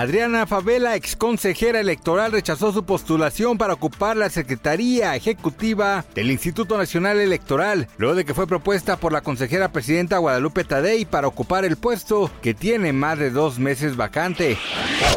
Adriana Favela, ex consejera electoral, rechazó su postulación para ocupar la Secretaría Ejecutiva del Instituto Nacional Electoral, luego de que fue propuesta por la consejera presidenta Guadalupe Tadei para ocupar el puesto que tiene más de dos meses vacante.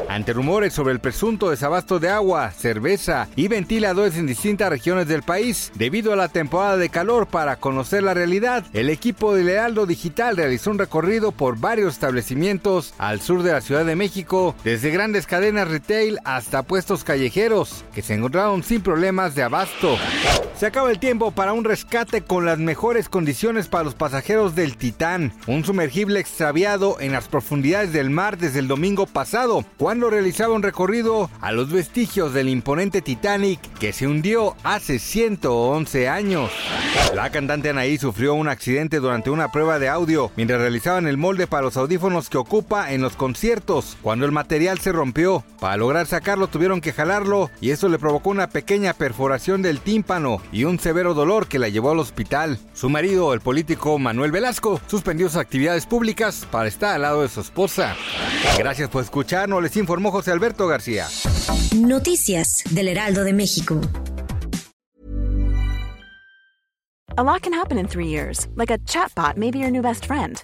Ante rumores sobre el presunto desabasto de agua, cerveza y ventiladores en distintas regiones del país, debido a la temporada de calor para conocer la realidad, el equipo de Lealdo Digital realizó un recorrido por varios establecimientos al sur de la Ciudad de México, desde grandes cadenas retail hasta puestos callejeros, que se encontraron sin problemas de abasto. Se acaba el tiempo para un rescate con las mejores condiciones para los pasajeros del Titán, un sumergible extraviado en las profundidades del mar desde el domingo pasado, cuando realizaba un recorrido a los vestigios del imponente Titanic que se hundió hace 111 años. La cantante Anaí sufrió un accidente durante una prueba de audio mientras realizaban el molde para los audífonos que ocupa en los conciertos, cuando el se rompió. Para lograr sacarlo tuvieron que jalarlo y eso le provocó una pequeña perforación del tímpano y un severo dolor que la llevó al hospital. Su marido, el político Manuel Velasco, suspendió sus actividades públicas para estar al lado de su esposa. Gracias por escucharnos, les informó José Alberto García. Noticias del Heraldo de México. A lot can happen in three years, like a chatbot may be your new best friend.